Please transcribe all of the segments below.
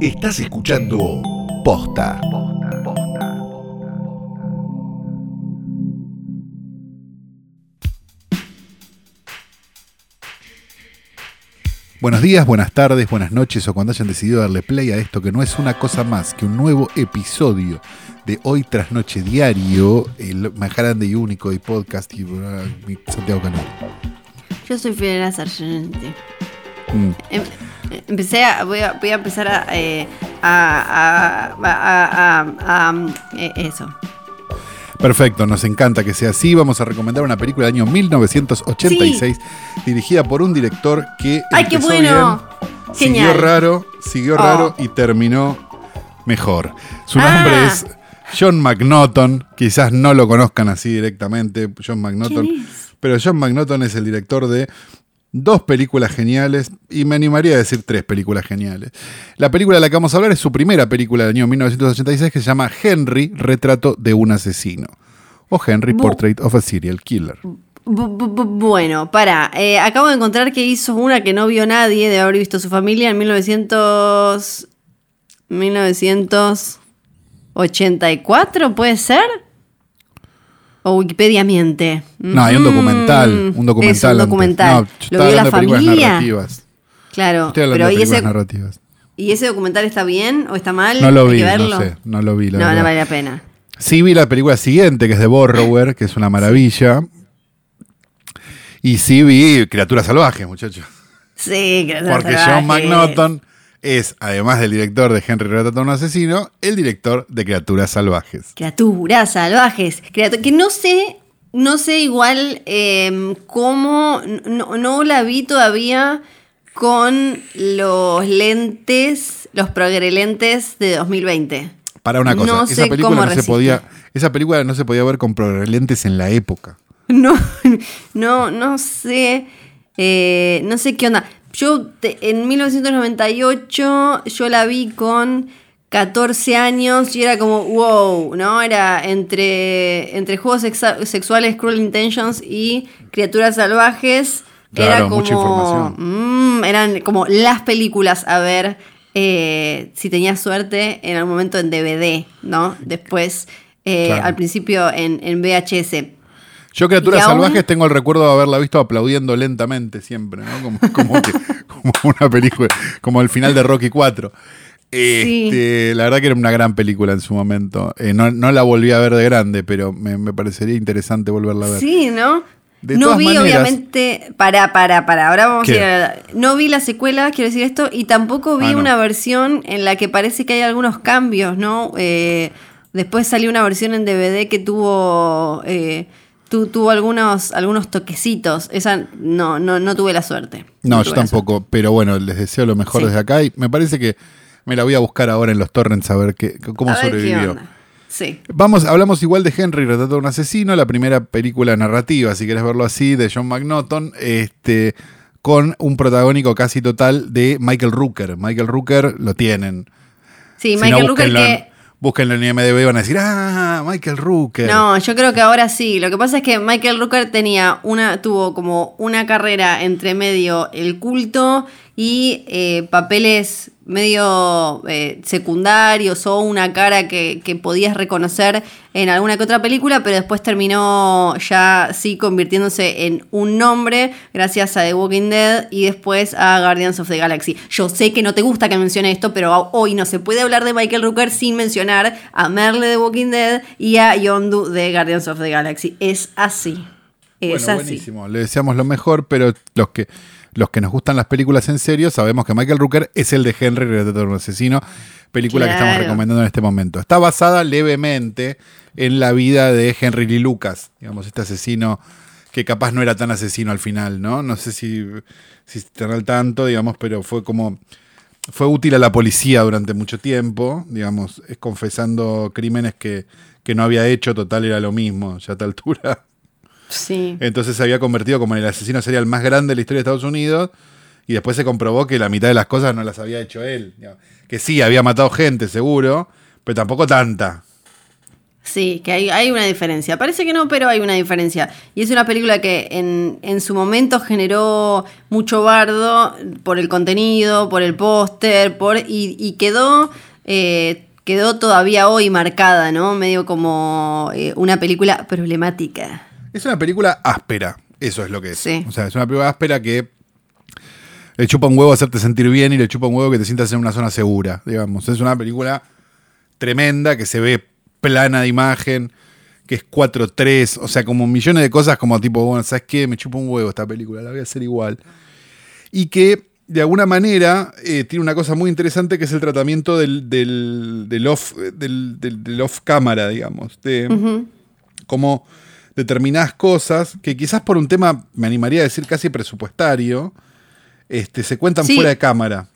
Estás escuchando Posta. Buenos días, buenas tardes, buenas noches o cuando hayan decidido darle play a esto que no es una cosa más que un nuevo episodio de Hoy tras Noche Diario, el más grande y único de podcast y uh, mi Santiago Canal. Yo soy Fidel Sargente. Mm. Em- empecé a, voy a, voy a empezar a, eh, a, a- eh, eso. Perfecto, nos encanta que sea así. Vamos a recomendar una película del año 1986, dirigida por un director que ¡Ay, qué bueno! bien, siguió raro, siguió Oh. raro y terminó mejor. Su Ah. nombre es John McNaughton. Quizás no lo conozcan así directamente, John McNaughton. Pero John McNaughton es el director de dos películas geniales y me animaría a decir tres películas geniales. La película de la que vamos a hablar es su primera película del año 1986 que se llama Henry, Retrato de un asesino. O Henry, Bu- Portrait of a Serial Killer. Bu- bu- bu- bueno, para. acabo de encontrar que hizo una que no vio nadie de haber visto su familia en 1900. 1984, ¿puede ser? ¿O Wikipedia miente? No, hay un Mm, documental. Un documental. Es un documental. No, ¿Lo vio la familia? narrativas. Claro, pero ¿y ese, narrativas. ¿y ese documental está bien o está mal? No lo vi, no sé. No lo vi, la no, verdad. no vale la pena. Sí vi la película siguiente, que es de Borrower, que es una maravilla. Y sí vi Criaturas Salvajes, muchachos. Sí, que Porque John McNaughton es, además del director de Henry de un asesino, el director de Criaturas Salvajes. Criaturas salvajes. criatu- que no sé, no sé igual eh, cómo, no, no la vi todavía con los lentes, los progrelentes de 2020. Para una cosa, No esa sé película cómo no se podía, esa película no se podía ver con lentes en la época. No, no, no sé. eh, no sé qué onda. Yo te- en 1998 yo la vi con 14 años y era como, wow, ¿no? Era entre, entre juegos sexuales, Cruel Intentions y Criaturas Salvajes. Claro, era como, mucha información. mm, eran como las películas a ver eh, si tenías suerte en algún momento en DVD, ¿no? Después, eh, Claro. al principio en, en VHS. Yo Criaturas aún- Salvajes tengo el recuerdo de haberla visto aplaudiendo lentamente siempre, ¿no? Como, como, que- como una película, como el final de Rocky 4. Este, La verdad que era una gran película en su momento. Eh, no, no la volví a ver de grande, pero me, me parecería interesante volverla a ver. Sí, ¿no? De no vi, maneras- obviamente. Para, para, para. Ahora vamos ¿Qué? a ir No vi la secuela, quiero decir esto, y tampoco vi Ah, no. una versión en la que parece que hay algunos cambios, ¿no? Eh, después salió una versión en DVD que tuvo. eh, tu- tuvo algunos, algunos toquecitos. Esa no, no, no tuve la suerte. No, yo tampoco, pero bueno, les deseo lo mejor Sí. desde acá y me parece que me la voy a buscar ahora en los torrents a ver qué, cómo suerte. A ver qué sobrevivió. onda. Sí. Vamos, hablamos igual de Henry, Retrato de un asesino, la primera película narrativa, si quieres verlo así, de John McNaughton, este, con un protagónico casi total de Michael Rooker. Michael Rooker lo tienen. Sí, Si no, Michael Rooker que. En, búsquenlo en IMDb y van a decir, ah, Michael Rooker. No, yo creo que ahora sí. Lo que pasa es que Michael Rooker tenía una, tuvo como una carrera entre medio el culto y eh, papeles medio eh, secundarios o una cara que, que podías reconocer en alguna que otra película, pero después terminó ya sí convirtiéndose en un nombre gracias a The Walking Dead y después a Guardians of the Galaxy. Yo sé que no te gusta que mencione esto, pero hoy no se puede hablar de Michael Rooker sin mencionar a Merle de Walking Dead y a Yondu de Guardians of the Galaxy. Es así. Es Bueno, así. buenísimo. Le deseamos lo mejor, pero los que, los que nos gustan las películas en serio sabemos que Michael Rooker es el de Henry, Retrato de un asesino, película que estamos recomendando en este momento. Está basada levemente en la vida de Henry Lee Lucas, digamos, este asesino que capaz no era tan asesino al final, ¿no? No sé si, si están al tanto, digamos, pero fue como fue útil a la policía durante mucho tiempo, digamos, es confesando crímenes que, que no había hecho, total era lo mismo, ya a esta altura. Sí. Entonces se había convertido como en el asesino serial más grande de la historia de Estados Unidos. Y después se comprobó que la mitad de las cosas no las había hecho él. Que sí, había matado gente, seguro, pero tampoco tanta. Sí, que hay, hay una diferencia. Parece que no, pero hay una diferencia. Y es una película que en, en su momento generó mucho bardo por el contenido, por el póster, por y, y quedó, eh, quedó todavía hoy marcada, ¿no? Medio como eh, una película problemática. Es una película áspera, eso es lo que es. Sí. O sea, es una película áspera que le chupa un huevo hacerte sentir bien y le chupa un huevo que te sientas en una zona segura, digamos. Es una película tremenda que se ve plana de imagen, que es 4-3, o sea, como millones de cosas como tipo, bueno, ¿sabes qué? Me chupa un huevo esta película, la voy a hacer igual. Y que de alguna manera eh, tiene una cosa muy interesante que es el tratamiento del, del, del off, del, del- del off cámara, digamos. De, como determinadas cosas que quizás por un tema, me animaría a decir casi presupuestario, este, se cuentan Sí. fuera de cámara.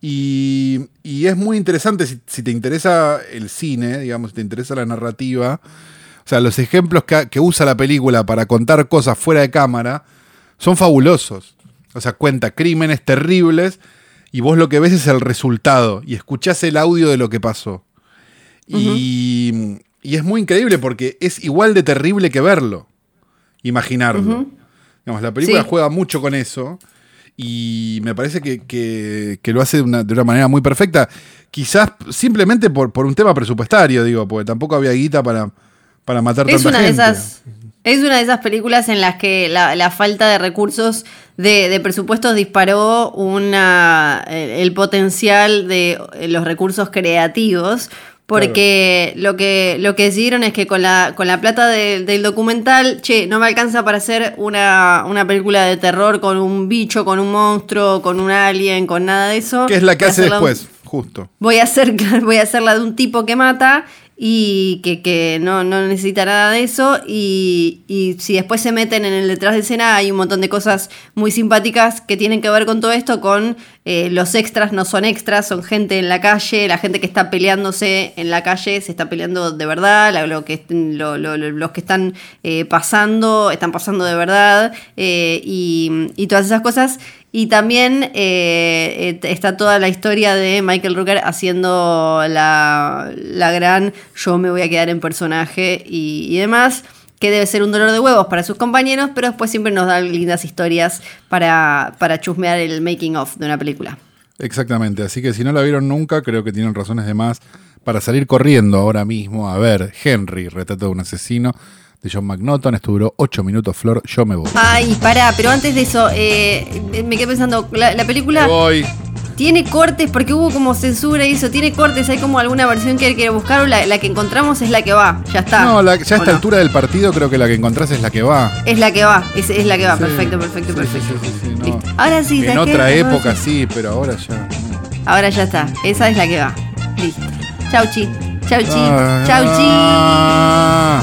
Y, y es muy interesante si, si te interesa el cine, digamos, si te interesa la narrativa. O sea, los ejemplos que, que usa la película para contar cosas fuera de cámara son fabulosos. O sea, cuenta crímenes terribles y vos lo que ves es el resultado y escuchás el audio de lo que pasó. y, y es muy increíble porque es igual de terrible que verlo, imaginarlo. Digamos, la película Sí. juega mucho con eso y me parece que, que- que lo hace de una, de una manera muy perfecta. Quizás simplemente por, por un tema presupuestario, digo, porque tampoco había guita para, para matar Es tanta una de gente. esas. Es una de esas películas en las que la, la falta de recursos de, de presupuestos disparó una, el, el potencial de los recursos creativos. Porque lo, que, lo que decidieron es que con la, con la plata de- del documental, che, no me alcanza para hacer una, una película de terror con un bicho, con un monstruo, con un alien, con nada de eso. Que es la que hace un- después, justo. voy a hacer voy a hacerla de un tipo que mata y que, que no, no necesita nada de eso y, y si después se meten en el detrás de escena hay un montón de cosas muy simpáticas que tienen que ver con todo esto con eh, los extras no son extras son gente en la calle la gente que está peleándose en la calle se está peleando de verdad lo que lo- lo- lo- los que están eh, pasando están pasando de verdad eh, y, todas esas cosas. Y también está toda la historia de Michael Rooker haciendo la, la gran yo me voy a quedar en personaje y demás, que debe ser un dolor de huevos para sus compañeros, pero después siempre nos da lindas historias para, para chusmear el making of de una película. Exactamente, así que si no la vieron nunca, creo que tienen razones de más para salir corriendo ahora mismo a ver Henry, retrato de un asesino, de John McNaughton. Esto duró 8 minutos, Flor, yo me voy. Ay, pará, pero antes de eso, eh, me quedé pensando, la, la película... Me voy. Tiene cortes, porque hubo como censura y eso, tiene cortes, hay como alguna versión que hay que buscar o la, la que encontramos es la que va, ya está. No, la- ya a ¿O esta no? altura del partido creo que la que encontrás es la que va. Es la que va, es, es la que va, Sí, perfecto, perfecto, sí, perfecto. sí, sí, sí, no. Listo. Ahora sí, En otra época sí. sí, pero ahora ya. Ahora ya está, esa es la que va. Listo. Chau, chi. Chau, chi. Ah, Chau, chi. ah.